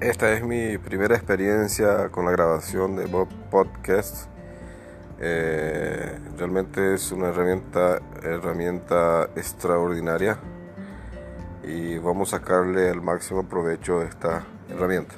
Esta es mi primera experiencia con la grabación de Bob Podcast. Eh, realmente es una herramienta, herramienta extraordinaria y vamos a sacarle el máximo provecho a esta herramienta.